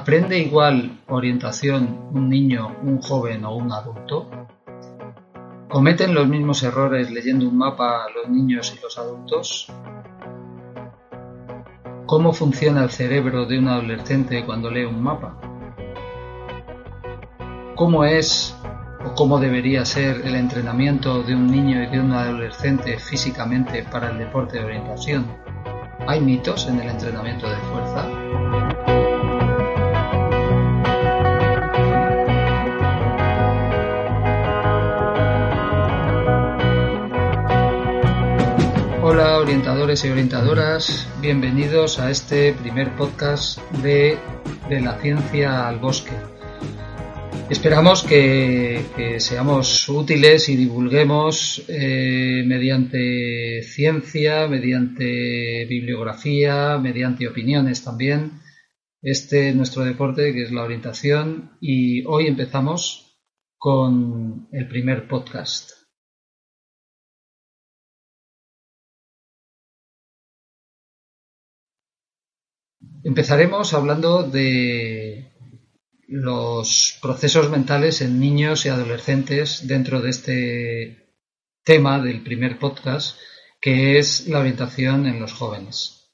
¿Aprende igual orientación un niño, un joven o un adulto? ¿Cometen los mismos errores leyendo un mapa los niños y los adultos? ¿Cómo funciona el cerebro de un adolescente cuando lee un mapa? ¿Cómo es o cómo debería ser el entrenamiento de un niño y de un adolescente físicamente para el deporte de orientación? ¿Hay mitos en el entrenamiento de fuerza? Orientadores y orientadoras, bienvenidos a este primer podcast de, de la ciencia al bosque. Esperamos que, seamos útiles y divulguemos eh, mediante ciencia, mediante bibliografía, mediante opiniones también, este nuestro deporte que es la orientación y hoy empezamos con el primer podcast. Empezaremos hablando de los procesos mentales en niños y adolescentes dentro de este tema del primer podcast, que es la orientación en los jóvenes.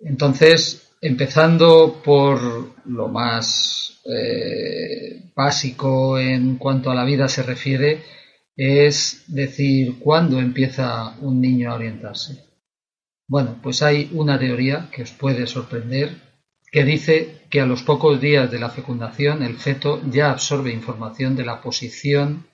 Entonces, empezando por lo más eh, básico en cuanto a la vida se refiere, es decir, ¿cuándo empieza un niño a orientarse? Bueno, pues hay una teoría que os puede sorprender que dice que a los pocos días de la fecundación el feto ya absorbe información de la posición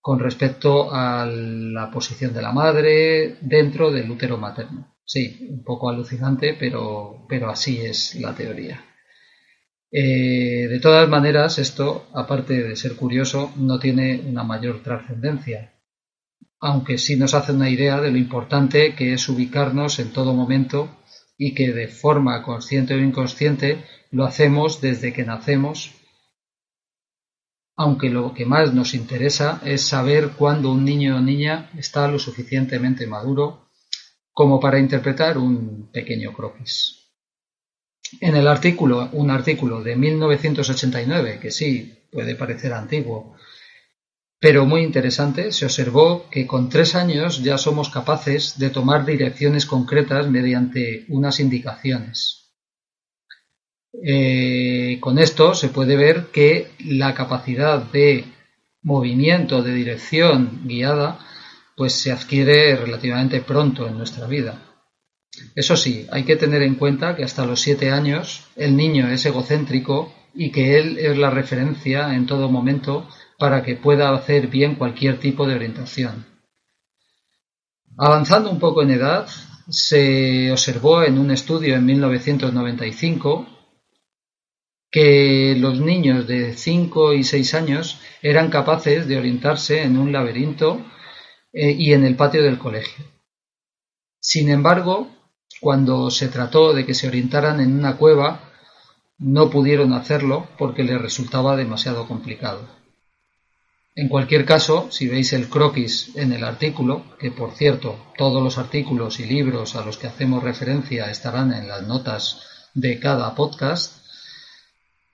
con respecto a la posición de la madre dentro del útero materno. Sí, un poco alucinante, pero, pero así es la teoría. Eh, de todas maneras, esto, aparte de ser curioso, no tiene una mayor trascendencia, aunque sí nos hace una idea de lo importante que es ubicarnos en todo momento y que de forma consciente o inconsciente lo hacemos desde que nacemos, aunque lo que más nos interesa es saber cuándo un niño o niña está lo suficientemente maduro como para interpretar un pequeño croquis. En el artículo, un artículo de 1989, que sí puede parecer antiguo, pero muy interesante, se observó que con tres años ya somos capaces de tomar direcciones concretas mediante unas indicaciones. Eh, con esto se puede ver que la capacidad de movimiento, de dirección guiada, pues se adquiere relativamente pronto en nuestra vida. Eso sí, hay que tener en cuenta que hasta los siete años el niño es egocéntrico y que él es la referencia en todo momento para que pueda hacer bien cualquier tipo de orientación. Avanzando un poco en edad, se observó en un estudio en 1995 que los niños de 5 y 6 años eran capaces de orientarse en un laberinto eh, y en el patio del colegio. Sin embargo, cuando se trató de que se orientaran en una cueva, no pudieron hacerlo porque les resultaba demasiado complicado. En cualquier caso, si veis el croquis en el artículo, que por cierto, todos los artículos y libros a los que hacemos referencia estarán en las notas de cada podcast,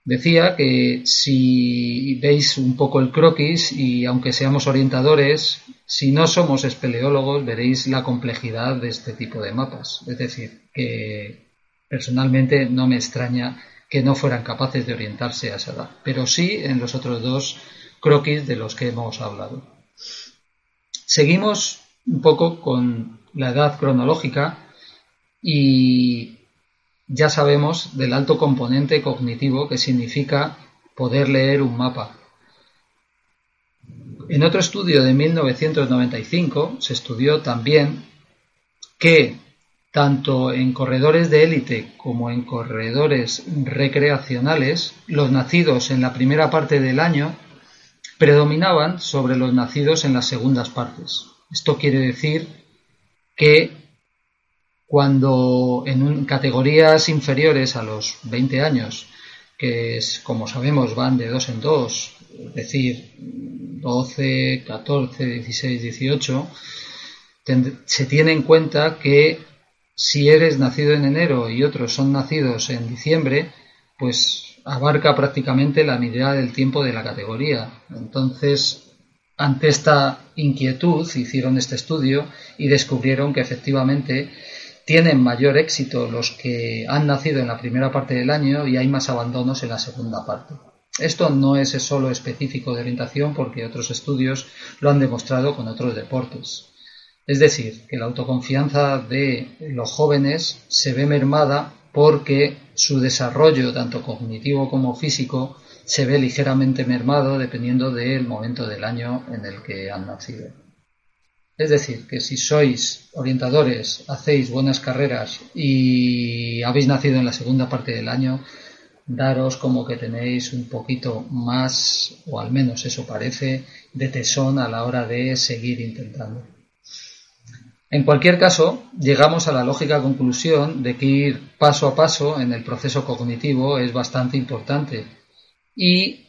decía que si veis un poco el croquis y aunque seamos orientadores, si no somos espeleólogos veréis la complejidad de este tipo de mapas. Es decir, que personalmente no me extraña que no fueran capaces de orientarse a esa edad, pero sí en los otros dos croquis de los que hemos hablado. Seguimos un poco con la edad cronológica y ya sabemos del alto componente cognitivo que significa poder leer un mapa. En otro estudio de 1995 se estudió también que tanto en corredores de élite como en corredores recreacionales, los nacidos en la primera parte del año predominaban sobre los nacidos en las segundas partes. Esto quiere decir que cuando en categorías inferiores a los 20 años, que es, como sabemos van de dos en dos, es decir, 12, 14, 16, 18, se tiene en cuenta que si eres nacido en enero y otros son nacidos en diciembre, pues abarca prácticamente la mitad del tiempo de la categoría. Entonces, ante esta inquietud hicieron este estudio y descubrieron que efectivamente tienen mayor éxito los que han nacido en la primera parte del año y hay más abandonos en la segunda parte. Esto no es solo específico de orientación porque otros estudios lo han demostrado con otros deportes. Es decir, que la autoconfianza de los jóvenes se ve mermada porque su desarrollo, tanto cognitivo como físico, se ve ligeramente mermado dependiendo del momento del año en el que han nacido. Es decir, que si sois orientadores, hacéis buenas carreras y habéis nacido en la segunda parte del año, daros como que tenéis un poquito más, o al menos eso parece, de tesón a la hora de seguir intentando. En cualquier caso, llegamos a la lógica conclusión de que ir paso a paso en el proceso cognitivo es bastante importante y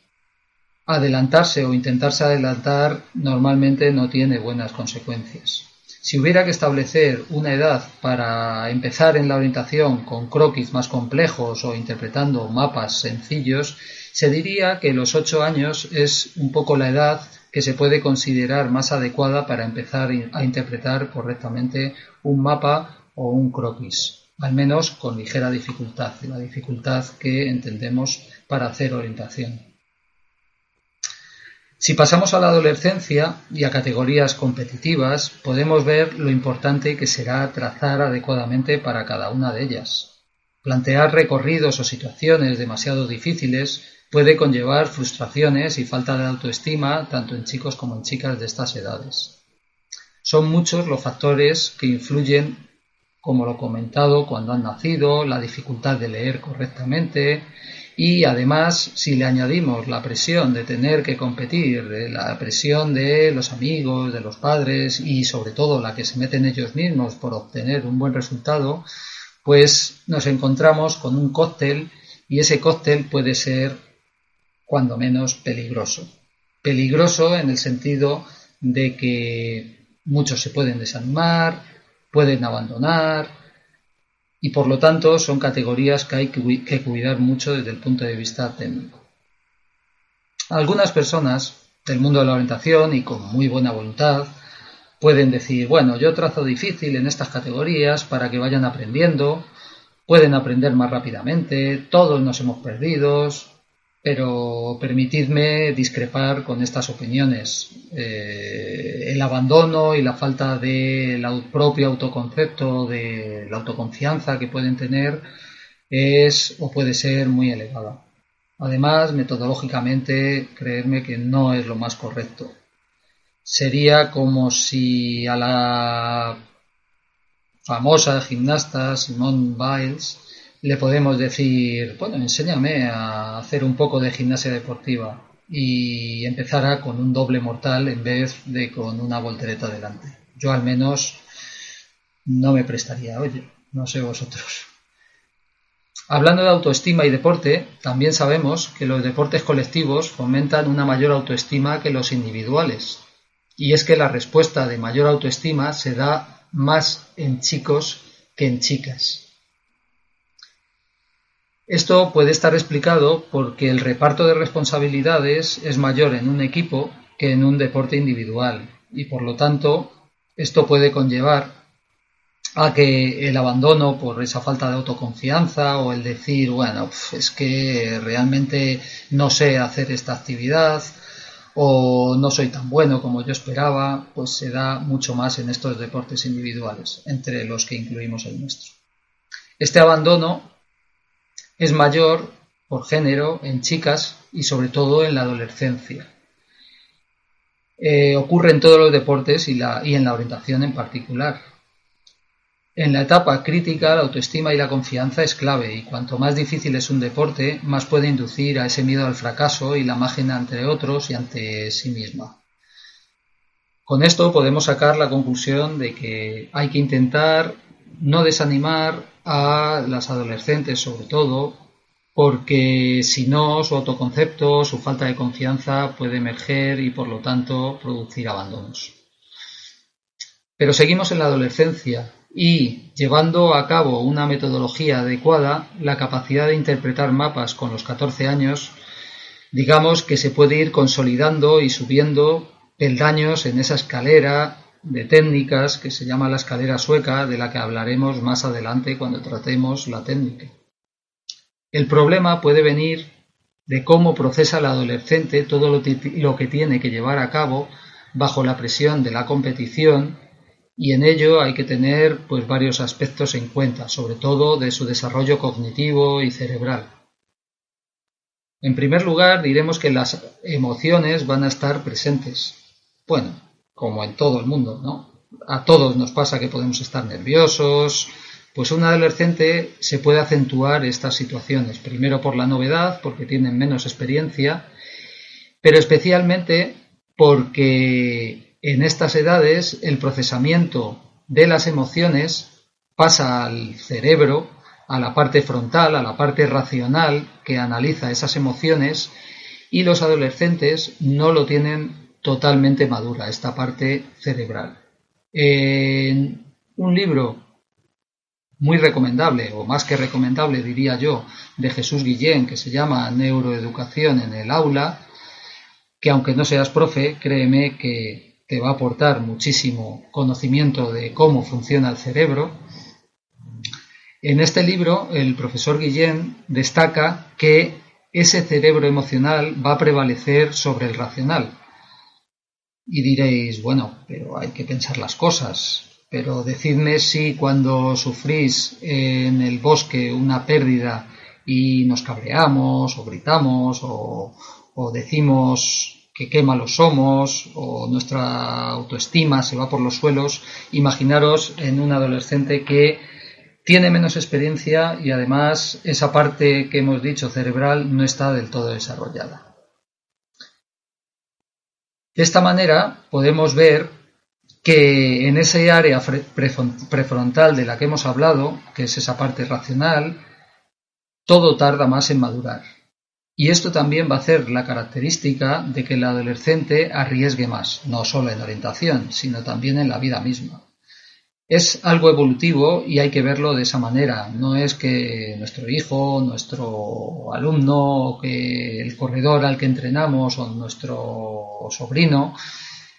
adelantarse o intentarse adelantar normalmente no tiene buenas consecuencias. Si hubiera que establecer una edad para empezar en la orientación con croquis más complejos o interpretando mapas sencillos, se diría que los ocho años es un poco la edad que se puede considerar más adecuada para empezar a interpretar correctamente un mapa o un croquis, al menos con ligera dificultad, la dificultad que entendemos para hacer orientación. Si pasamos a la adolescencia y a categorías competitivas, podemos ver lo importante que será trazar adecuadamente para cada una de ellas. Plantear recorridos o situaciones demasiado difíciles puede conllevar frustraciones y falta de autoestima tanto en chicos como en chicas de estas edades. Son muchos los factores que influyen, como lo comentado, cuando han nacido, la dificultad de leer correctamente, y además si le añadimos la presión de tener que competir, la presión de los amigos, de los padres y sobre todo la que se meten ellos mismos por obtener un buen resultado, pues nos encontramos con un cóctel y ese cóctel puede ser cuando menos peligroso. Peligroso en el sentido de que muchos se pueden desanimar, pueden abandonar, y por lo tanto son categorías que hay que cuidar mucho desde el punto de vista técnico. Algunas personas del mundo de la orientación y con muy buena voluntad pueden decir, bueno, yo trazo difícil en estas categorías para que vayan aprendiendo, pueden aprender más rápidamente, todos nos hemos perdido, pero permitidme discrepar con estas opiniones. Eh, el abandono y la falta del propio autoconcepto, de la autoconfianza que pueden tener, es o puede ser muy elevada. Además, metodológicamente, creerme que no es lo más correcto. Sería como si a la famosa gimnasta Simone Biles le podemos decir, bueno, enséñame a hacer un poco de gimnasia deportiva y empezara con un doble mortal en vez de con una voltereta delante. Yo al menos no me prestaría, oye, no sé vosotros. Hablando de autoestima y deporte, también sabemos que los deportes colectivos fomentan una mayor autoestima que los individuales. Y es que la respuesta de mayor autoestima se da más en chicos que en chicas. Esto puede estar explicado porque el reparto de responsabilidades es mayor en un equipo que en un deporte individual y por lo tanto esto puede conllevar a que el abandono por esa falta de autoconfianza o el decir, bueno, es que realmente no sé hacer esta actividad o no soy tan bueno como yo esperaba, pues se da mucho más en estos deportes individuales, entre los que incluimos el nuestro. Este abandono es mayor por género en chicas y sobre todo en la adolescencia. Eh, ocurre en todos los deportes y, y en la orientación en particular. En la etapa crítica, la autoestima y la confianza es clave, y cuanto más difícil es un deporte, más puede inducir a ese miedo al fracaso y la imagen ante otros y ante sí misma. Con esto podemos sacar la conclusión de que hay que intentar no desanimar a las adolescentes sobre todo, porque si no, su autoconcepto, su falta de confianza puede emerger y por lo tanto producir abandonos. Pero seguimos en la adolescencia y, llevando a cabo una metodología adecuada, la capacidad de interpretar mapas con los 14 años, digamos que se puede ir consolidando y subiendo peldaños en esa escalera de técnicas que se llama la escalera sueca, de la que hablaremos más adelante cuando tratemos la técnica. El problema puede venir de cómo procesa el adolescente todo lo, que tiene que llevar a cabo bajo la presión de la competición y en ello hay que tener pues varios aspectos en cuenta, sobre todo de su desarrollo cognitivo y cerebral. En primer lugar, diremos que las emociones van a estar presentes. Bueno, como en todo el mundo, ¿no? A todos nos pasa que podemos estar nerviosos, pues un adolescente se puede acentuar estas situaciones, primero por la novedad, porque tienen menos experiencia, pero especialmente porque en estas edades el procesamiento de las emociones pasa al cerebro, a la parte frontal, a la parte racional que analiza esas emociones y los adolescentes no lo tienen totalmente madura, esta parte cerebral. En un libro muy recomendable, o más que recomendable diría yo, de Jesús Guillén, que se llama Neuroeducación en el aula, que aunque no seas profe, créeme que te va a aportar muchísimo conocimiento de cómo funciona el cerebro. En este libro, el profesor Guillén destaca que ese cerebro emocional va a prevalecer sobre el racional, y diréis, bueno, pero hay que pensar las cosas. Pero decidme si cuando sufrís en el bosque una pérdida y nos cabreamos o gritamos o, decimos que qué malos somos o nuestra autoestima se va por los suelos, imaginaros en un adolescente que tiene menos experiencia y además esa parte que hemos dicho cerebral no está del todo desarrollada. De esta manera podemos ver que en ese área prefrontal de la que hemos hablado, que es esa parte racional, todo tarda más en madurar. Y esto también va a ser la característica de que el adolescente arriesgue más, no solo en orientación, sino también en la vida misma es algo evolutivo y hay que verlo de esa manera. No es que nuestro hijo, nuestro alumno, que el corredor al que entrenamos o nuestro sobrino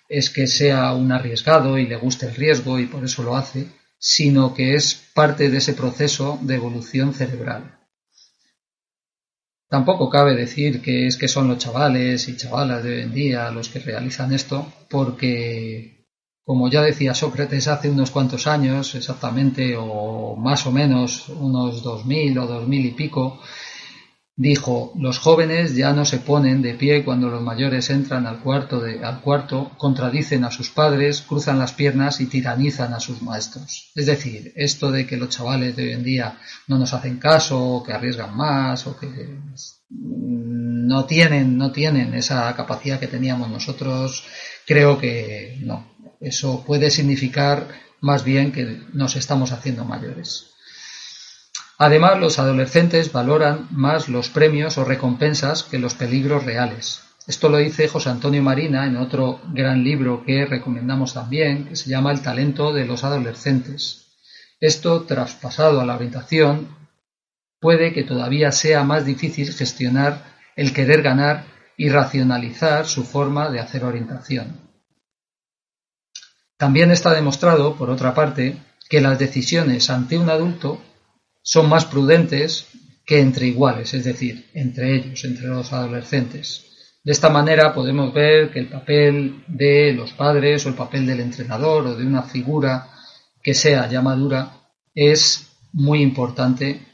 es que sea un arriesgado y le guste el riesgo y por eso lo hace, sino que es parte de ese proceso de evolución cerebral. Tampoco cabe decir que es que son los chavales y chavalas de hoy en día los que realizan esto, porque como ya decía Sócrates hace unos cuantos años, exactamente, o más o menos unos dos mil o dos mil y pico, dijo, los jóvenes ya no se ponen de pie cuando los mayores entran al cuarto, de, al cuarto, contradicen a sus padres, cruzan las piernas y tiranizan a sus maestros. Es decir, esto de que los chavales de hoy en día no nos hacen caso, o que arriesgan más, o que no tienen, no tienen esa capacidad que teníamos nosotros, creo que no, eso puede significar más bien que nos estamos haciendo mayores. Además, los adolescentes valoran más los premios o recompensas que los peligros reales. Esto lo dice José Antonio Marina en otro gran libro que recomendamos también, que se llama El talento de los adolescentes. Esto, traspasado a la orientación, puede que todavía sea más difícil gestionar el querer ganar y racionalizar su forma de hacer orientación. También está demostrado, por otra parte, que las decisiones ante un adulto son más prudentes que entre iguales, es decir, entre ellos, entre los adolescentes. De esta manera podemos ver que el papel de los padres o el papel del entrenador o de una figura que sea ya madura es muy importante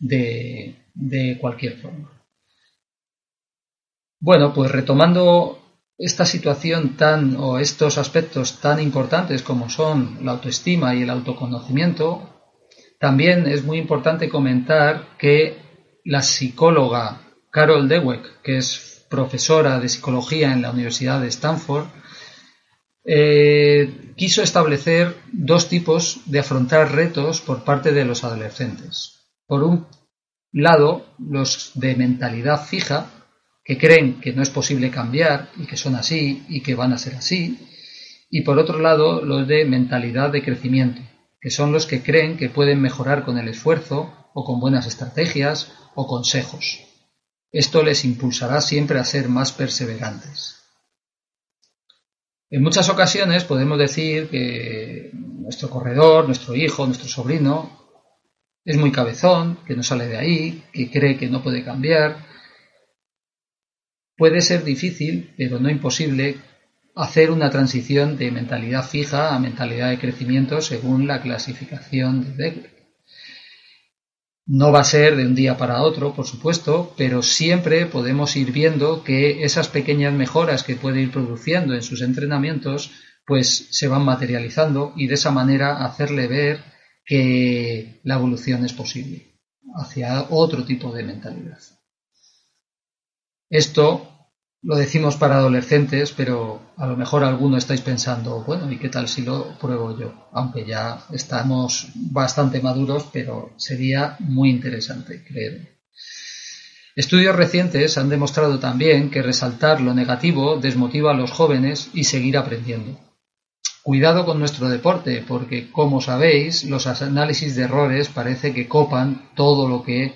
de, de cualquier forma. Bueno, pues retomando esta situación tan o estos aspectos tan importantes como son la autoestima y el autoconocimiento, también es muy importante comentar que la psicóloga Carol Dweck, que es profesora de psicología en la Universidad de Stanford, eh, quiso establecer dos tipos de afrontar retos por parte de los adolescentes. Por un lado, los de mentalidad fija, que creen que no es posible cambiar y que son así y que van a ser así, y por otro lado, los de mentalidad de crecimiento, que son los que creen que pueden mejorar con el esfuerzo o con buenas estrategias o consejos. Esto les impulsará siempre a ser más perseverantes. En muchas ocasiones podemos decir que nuestro corredor, nuestro hijo, nuestro sobrino es muy cabezón, que no sale de ahí, que cree que no puede cambiar. Puede ser difícil, pero no imposible, hacer una transición de mentalidad fija a mentalidad de crecimiento según la clasificación de Degler. No va a ser de un día para otro, por supuesto, pero siempre podemos ir viendo que esas pequeñas mejoras que puede ir produciendo en sus entrenamientos, pues se van materializando y de esa manera hacerle ver que la evolución es posible hacia otro tipo de mentalidad. Esto lo decimos para adolescentes, pero a lo mejor alguno estáis pensando, bueno, ¿y qué tal si lo pruebo yo? Aunque ya estamos bastante maduros, pero sería muy interesante, creo. Estudios recientes han demostrado también que resaltar lo negativo desmotiva a los jóvenes y seguir aprendiendo. Cuidado con nuestro deporte, porque como sabéis, los análisis de errores parece que copan todo lo que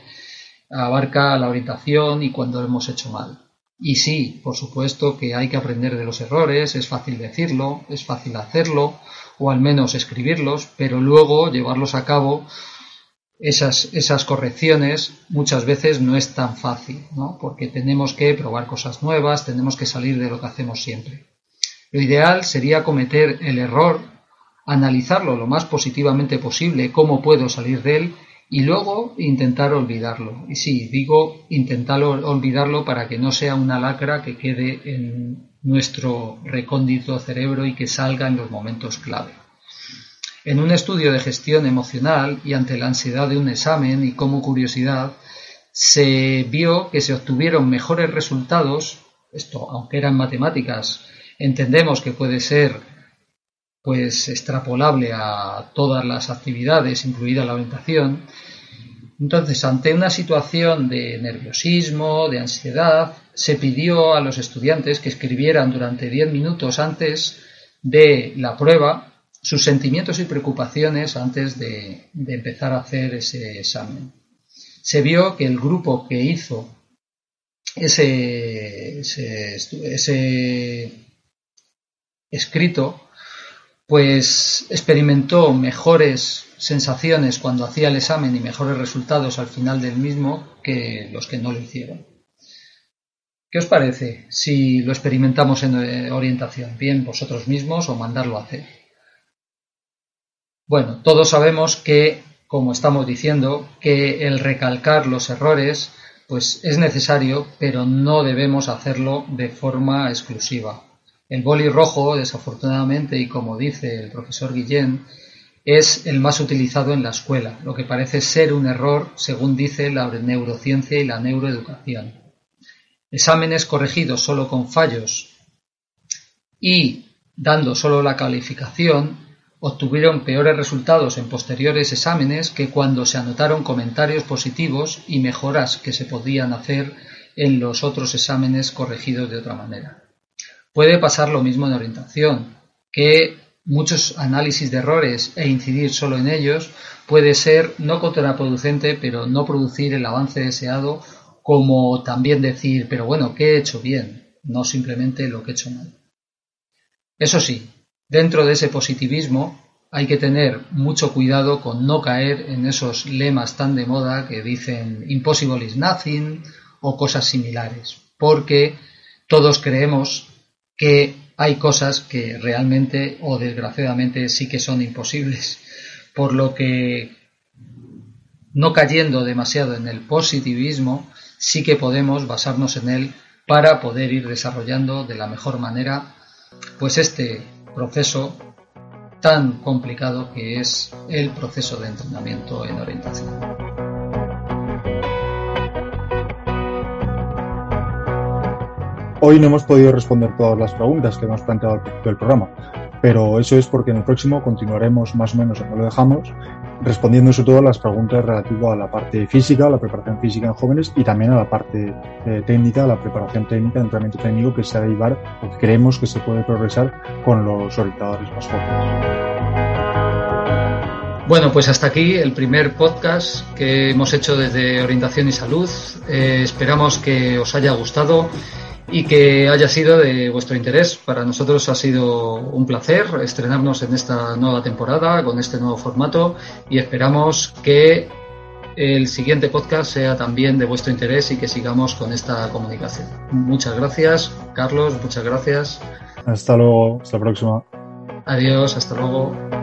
abarca la orientación y cuando hemos hecho mal. Y sí, por supuesto que hay que aprender de los errores, es fácil decirlo, es fácil hacerlo, o al menos escribirlos, pero luego llevarlos a cabo, esas, esas correcciones muchas veces no es tan fácil, ¿no? porque tenemos que probar cosas nuevas, tenemos que salir de lo que hacemos siempre. Lo ideal sería cometer el error, analizarlo lo más positivamente posible, cómo puedo salir de él, y luego intentar olvidarlo. Y sí, digo intentar olvidarlo para que no sea una lacra que quede en nuestro recóndito cerebro y que salga en los momentos clave. En un estudio de gestión emocional y ante la ansiedad de un examen y como curiosidad, se vio que se obtuvieron mejores resultados, esto aunque eran matemáticas, entendemos que puede ser pues extrapolable a todas las actividades, incluida la orientación. Entonces, ante una situación de nerviosismo, de ansiedad, se pidió a los estudiantes que escribieran durante 10 minutos antes de la prueba sus sentimientos y preocupaciones antes de, empezar a hacer ese examen. Se vio que el grupo que hizo ese, ese escrito pues experimentó mejores sensaciones cuando hacía el examen y mejores resultados al final del mismo que los que no lo hicieron. ¿Qué os parece si lo experimentamos en eh, orientación? Bien, vosotros mismos o mandarlo a hacer. Bueno, todos sabemos que, como estamos diciendo, que el recalcar los errores pues es necesario, pero no debemos hacerlo de forma exclusiva. El boli rojo, desafortunadamente, y como dice el profesor Guillén, es el más utilizado en la escuela, lo que parece ser un error según dice la neurociencia y la neuroeducación. Exámenes corregidos solo con fallos y dando solo la calificación obtuvieron peores resultados en posteriores exámenes que cuando se anotaron comentarios positivos y mejoras que se podían hacer en los otros exámenes corregidos de otra manera. Puede pasar lo mismo en orientación, que muchos análisis de errores e incidir solo en ellos puede ser no contraproducente, pero no producir el avance deseado, como también decir, pero bueno, ¿qué he hecho bien? No simplemente lo que he hecho mal. Eso sí, dentro de ese positivismo hay que tener mucho cuidado con no caer en esos lemas tan de moda que dicen impossible is nothing o cosas similares, porque todos creemos que hay cosas que realmente o desgraciadamente sí que son imposibles, por lo que no cayendo demasiado en el positivismo, sí que podemos basarnos en él para poder ir desarrollando de la mejor manera pues este proceso tan complicado que es el proceso de entrenamiento en orientación. Hoy no hemos podido responder todas las preguntas que hemos planteado al del programa, pero eso es porque en el próximo continuaremos más o menos donde lo dejamos, respondiendo sobre todo las preguntas relativas a la parte física, a la preparación física en jóvenes y también a la parte eh, técnica, a la preparación técnica, el entrenamiento técnico que se ha de llevar o que creemos que se puede progresar con los orientadores más jóvenes. Bueno, pues hasta aquí el primer podcast que hemos hecho desde Orientación y Salud. Eh, esperamos que os haya gustado y que haya sido de vuestro interés. Para nosotros ha sido un placer estrenarnos en esta nueva temporada con este nuevo formato y esperamos que el siguiente podcast sea también de vuestro interés y que sigamos con esta comunicación. Muchas gracias, Carlos, muchas gracias. Hasta luego, hasta la próxima. Adiós, hasta luego.